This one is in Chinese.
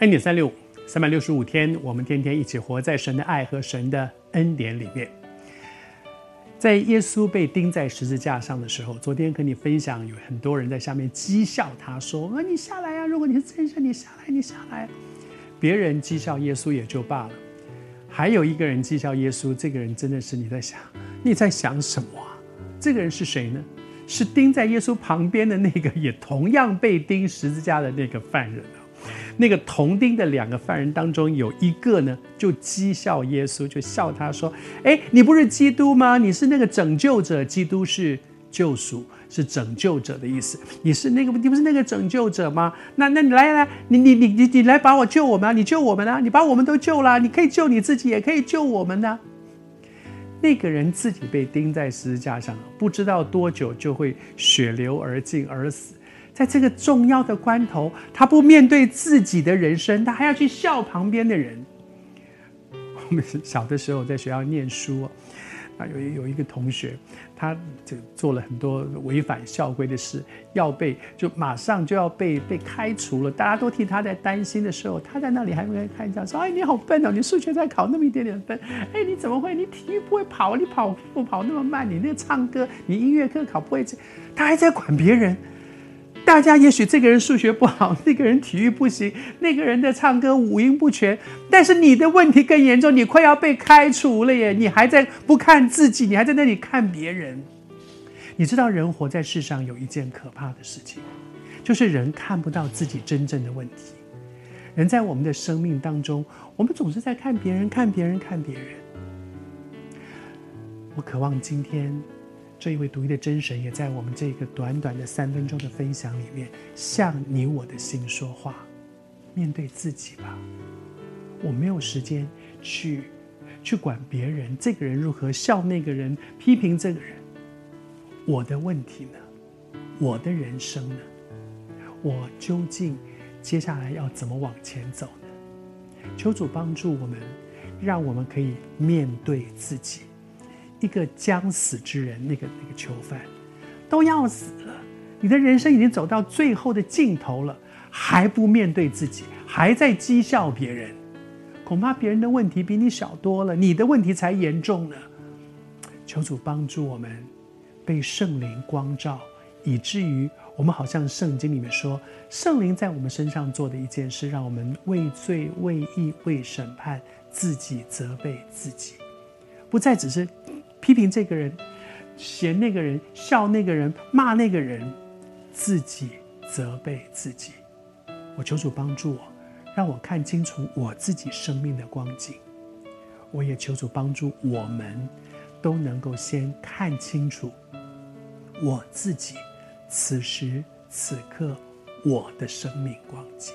恩典三六五，三百六十五天，我们天天一起活在神的爱和神的恩典里面。在耶稣被钉在十字架上的时候，昨天跟你分享，有很多人在下面讥笑他，说：“啊，你下来啊！如果你是真神，你下来，你下来。”别人讥笑耶稣也就罢了，还有一个人讥笑耶稣，这个人真的是你在想，你在想什么？这个人是谁呢？是钉在耶稣旁边的那个，也同样被钉十字架的那个犯人。那个同钉的两个犯人当中，有一个呢，就讥笑耶稣，就笑他说：“哎，你不是基督吗？你是那个拯救者。基督是救赎，是拯救者的意思。你是那个，你不是那个拯救者吗？那那你来来，你你你你你来把我救我们啊！你救我们啊！你把我们都救了，你可以救你自己，也可以救我们呢。那个人自己被钉在十字架上，不知道多久就会血流而尽而死。”在这个重要的关头，他不面对自己的人生，他还要去笑旁边的人。我们小的时候在学校念书，啊，有有一个同学，他就做了很多违反校规的事，要被就马上就要被被开除了。大家都替他在担心的时候，他在那里还没看一下，说：“哎，你好笨哦，你数学才考那么一点点分。哎，你怎么会？你体育不会跑，你跑步跑那么慢，你那个唱歌，你音乐课考不会，他还在管别人。”大家也许这个人数学不好，那个人体育不行，那个人的唱歌五音不全，但是你的问题更严重，你快要被开除了耶！你还在不看自己，你还在那里看别人。你知道人活在世上有一件可怕的事情，就是人看不到自己真正的问题。人在我们的生命当中，我们总是在看别人，看别人，看别人。我渴望今天。这一位独一的真神也在我们这个短短的三分钟的分享里面，向你我的心说话。面对自己吧，我没有时间去去管别人，这个人如何笑那个人，批评这个人。我的问题呢？我的人生呢？我究竟接下来要怎么往前走呢？求主帮助我们，让我们可以面对自己。一个将死之人，那个那个囚犯，都要死了。你的人生已经走到最后的尽头了，还不面对自己，还在讥笑别人，恐怕别人的问题比你小多了，你的问题才严重呢。求主帮助我们，被圣灵光照，以至于我们好像圣经里面说，圣灵在我们身上做的一件事，让我们为罪、为义、为审判，自己责备自己，不再只是。批评这个人，嫌那个人，笑那个人，骂那个人，自己责备自己。我求主帮助我，让我看清楚我自己生命的光景。我也求主帮助我们，都能够先看清楚我自己此时此刻我的生命光景。